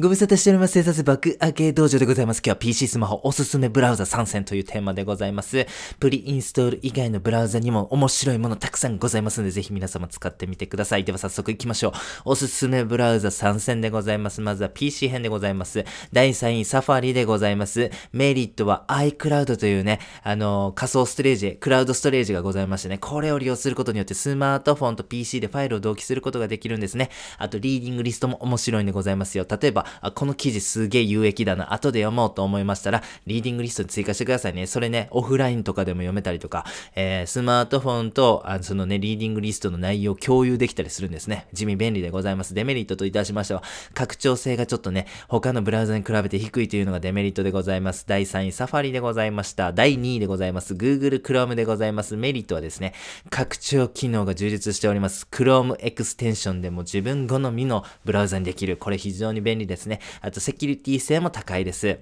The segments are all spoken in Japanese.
ご無沙汰しております。生活爆上げ道場でございます。今日は PC スマホおすすめブラウザ参戦というテーマでございます。プリインストール以外のブラウザにも面白いものたくさんございますので、ぜひ皆様使ってみてください。では早速行きましょう。おすすめブラウザ参戦でございます。まずは PC 編でございます。第3位、サファリでございます。メリットは iCloud というね、あのー、仮想ストレージ、クラウドストレージがございましてね、これを利用することによってスマートフォンと PC でファイルを同期することができるんですね。あと、リーディングリストも面白いんでございますよ。例えば、あこの記事すげえ有益だな、後で読もうと思いましたら、リーディングリストに追加してくださいね。それね、オフラインとかでも読めたりとか、えー、スマートフォンと、あそのね、リーディングリストの内容を共有できたりするんですね。地味便利でございます。デメリットといたしましては、拡張性がちょっとね、他のブラウザに比べて低いというのがデメリットでございます。第3位、 Safari でございました。第2位でございます。Google Chrome でございます。メリットはですね、拡張機能が充実しております。Chrome エクステンションでも自分好みのブラウザにできる。これ非常に便利ですね。あと、セキュリティ性も高いです。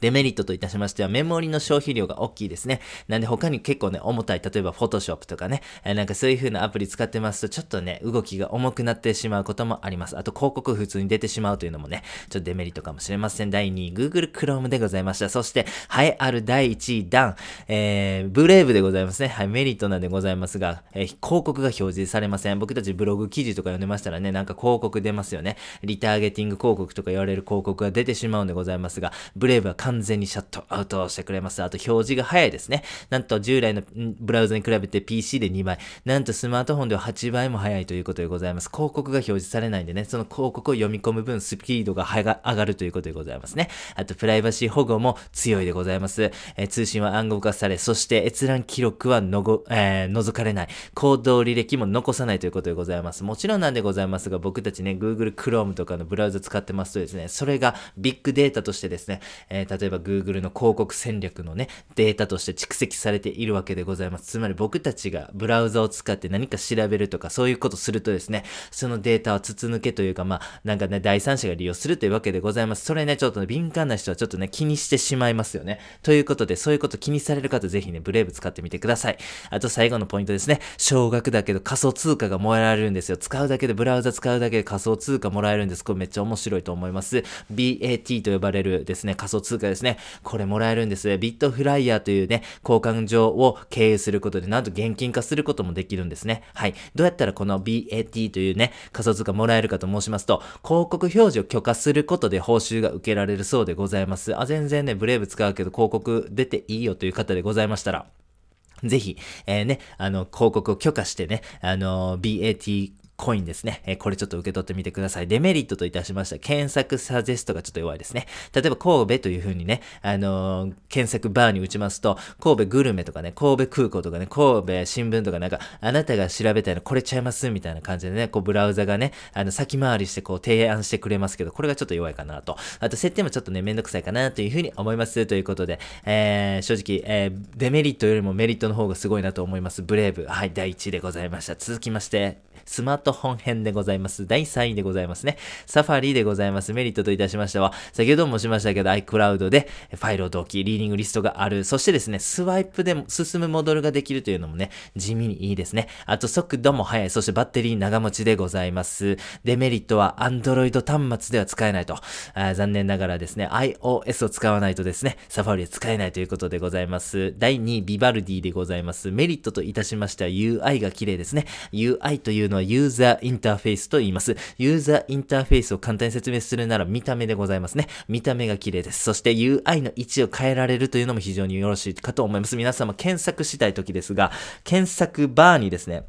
デメリットといたしましては、メモリの消費量が大きいですね。なんで他に結構ね、重たい、例えば Photoshop とかね、えー、なんかそういう風なアプリ使ってますと、ちょっとね、動きが重くなってしまうこともあります。あと広告普通に出てしまうというのもね、ちょっとデメリットかもしれません。第2位、Google Chrome でございました。そして、栄えある第1位、ダン、えー、 Brave でございますね。はい、メリットなんでございますが、えー、広告が表示されません。僕たちブログ記事とか読んでましたらね、なんか広告出ますよね。リターゲティング広告とか言われる広告が出てしまうんでございますが、 Brave は完全にシャットアウトしてくれます。あと表示が早いですね。なんと従来のブラウザに比べて PC で2倍、なんとスマートフォンでは8倍も早いということでございます。広告が表示されないんでね、その広告を読み込む分スピードが上がるということでございますね。あとプライバシー保護も強いでございます。えー、通信は暗号化され、そして閲覧記録はのご、えー、覗かれない。行動履歴も残さないということでございます。もちろんなんでございますが、僕たちね、Google Chrome とかのブラウザ使ってますとですね、それがビッグデータとしてですね、えー、例えば Google の広告戦略のね、データとして蓄積されているわけでございます。つまり僕たちがブラウザを使って何か調べるとか、そういうことするとですね、そのデータは筒抜けというか、まあ、なんかね、第三者が利用するというわけでございます。それね、ちょっとね、敏感な人はちょっとね、気にしてしまいますよね。ということで、そういうこと気にされる方、ぜひね、ブレイブ使ってみてください。あと最後のポイントですね。少額だけど仮想通貨がもらえるんですよ。使うだけで、ブラウザ使うだけで仮想通貨もらえるんです。これめっちゃ面白いと思います。BAT と呼ばれるですね、仮想通貨ですね。これもらえるんです。ビットフライヤーというね、交換所を経営することで、なんと現金化することもできるんですね。はい。どうやったらこの BAT というね、仮想通貨もらえるかと申しますと、広告表示を許可することで報酬が受けられるそうでございます。あ、全然ね、ブレイブ使うけど広告出ていいよという方でございましたら、ぜひ、えー、ね、あの、広告を許可してね、あの、BAT コインですね。えー、これちょっと受け取ってみてください。デメリットといたしました。検索サジェストがちょっと弱いですね。例えば神戸という風にね、あのー、検索バーに打ちますと、神戸グルメとかね、神戸空港とかね、神戸新聞とかなんか、あなたが調べたいのこれちゃいますみたいな感じでね、こうブラウザがね、あの、先回りしてこう提案してくれますけど、これがちょっと弱いかなと。あと設定もちょっとね、めんどくさいかなという風に思います。ということで、えー、正直、えー、デメリットよりもメリットの方がすごいなと思います。ブレイブ。はい、第1位でございました。続きまして、スマートフォン編でございます。第3位でございますね。サファリでございます。メリットといたしましては、先ほども申しましたけど、iCloud でファイルを同期、リーディングリストがある。そしてですね、スワイプで進むモデルができるというのもね、地味にいいですね。あと速度も速い。そしてバッテリー長持ちでございます。デメリットは Android 端末では使えないと。あ残念ながらですね、iOS を使わないとですね、サファリで使えないということでございます。第2位、ビバルディでございます。メリットといたしましては UI が綺麗ですね。UI というのはユーザーインターフェースと言います。ユーザーインターフェースを簡単に説明するなら見た目でございますね。見た目が綺麗です。そして UI の位置を変えられるというのも非常によろしいかと思います。皆様検索したい時ですが、検索バーにですね、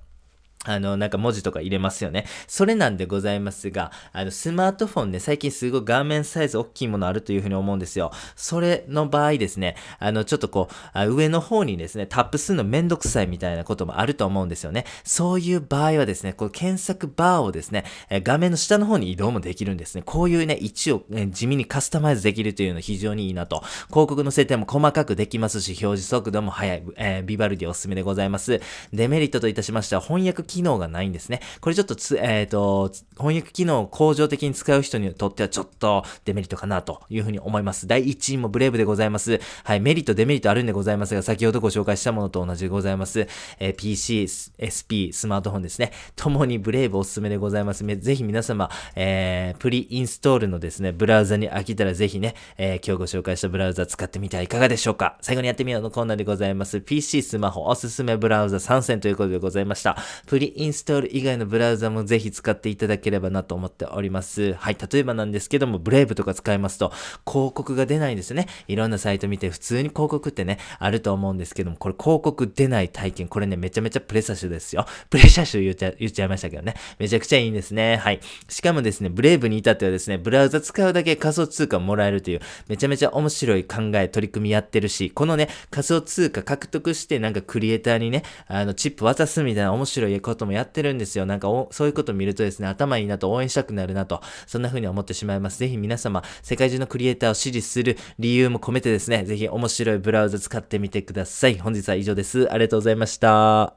あの、なんか文字とか入れますよね。それなんでございますが、あの、スマートフォンね、最近すごい画面サイズ大きいものあるというふうに思うんですよ。それの場合ですね、あの、ちょっとこう、上の方にですね、タップするのめんどくさいみたいなこともあると思うんですよね。そういう場合はですね、この検索バーをですね、画面の下の方に移動もできるんですね。こういうね、位置を、ね、地味にカスタマイズできるというの非常にいいなと。広告の設定も細かくできますし、表示速度も速い、えー、ビバルディおすすめでございます。デメリットといたしましては、翻訳機能がないんですね。これちょっとつ、えっ、ー、と、翻訳機能を向上的に使う人にとってはちょっとデメリットかなというふうに思います。第1位もブレイブでございます。はい、メリット、デメリットあるんでございますが、先ほどご紹介したものと同じでございます。えー、PC、SP、スマートフォンですね。ともにブレイブおすすめでございます。ぜひ皆様、えー、プリインストールのですね、ブラウザに飽きたらぜひね、えー、今日ご紹介したブラウザ使ってみてはいかがでしょうか最後にやってみようのコーナーでございます。PC、スマホ、おすすめブラウザ参戦ということでございました。プリインストール以外のブラウザもぜひ使っていただければなと思っております。はい、例えばなんですけども、ブレイブとか使いますと、広告が出ないんですね。いろんなサイト見て、普通に広告ってね、あると思うんですけども、これ広告出ない体験、これね、めちゃめちゃプレッシャーですよ。プレッシャー言っちゃ、言っちゃいましたけどね。めちゃくちゃいいんですね。はい。しかもですね、ブレイブに至ってはですね、ブラウザ使うだけ仮想通貨もらえるという、めちゃめちゃ面白い考え、取り組みやってるし、このね、仮想通貨獲得して、なんかクリエイターにね、あの、チップ渡すみたいな面白いこともやってるんですよ。なんかそういうことを見るとですね、頭いいなと応援したくなるなと、そんな風に思ってしまいます。ぜひ皆様、世界中のクリエイターを支持する理由も込めてですね、ぜひ面白いブラウザ使ってみてください。本日は以上です。ありがとうございました。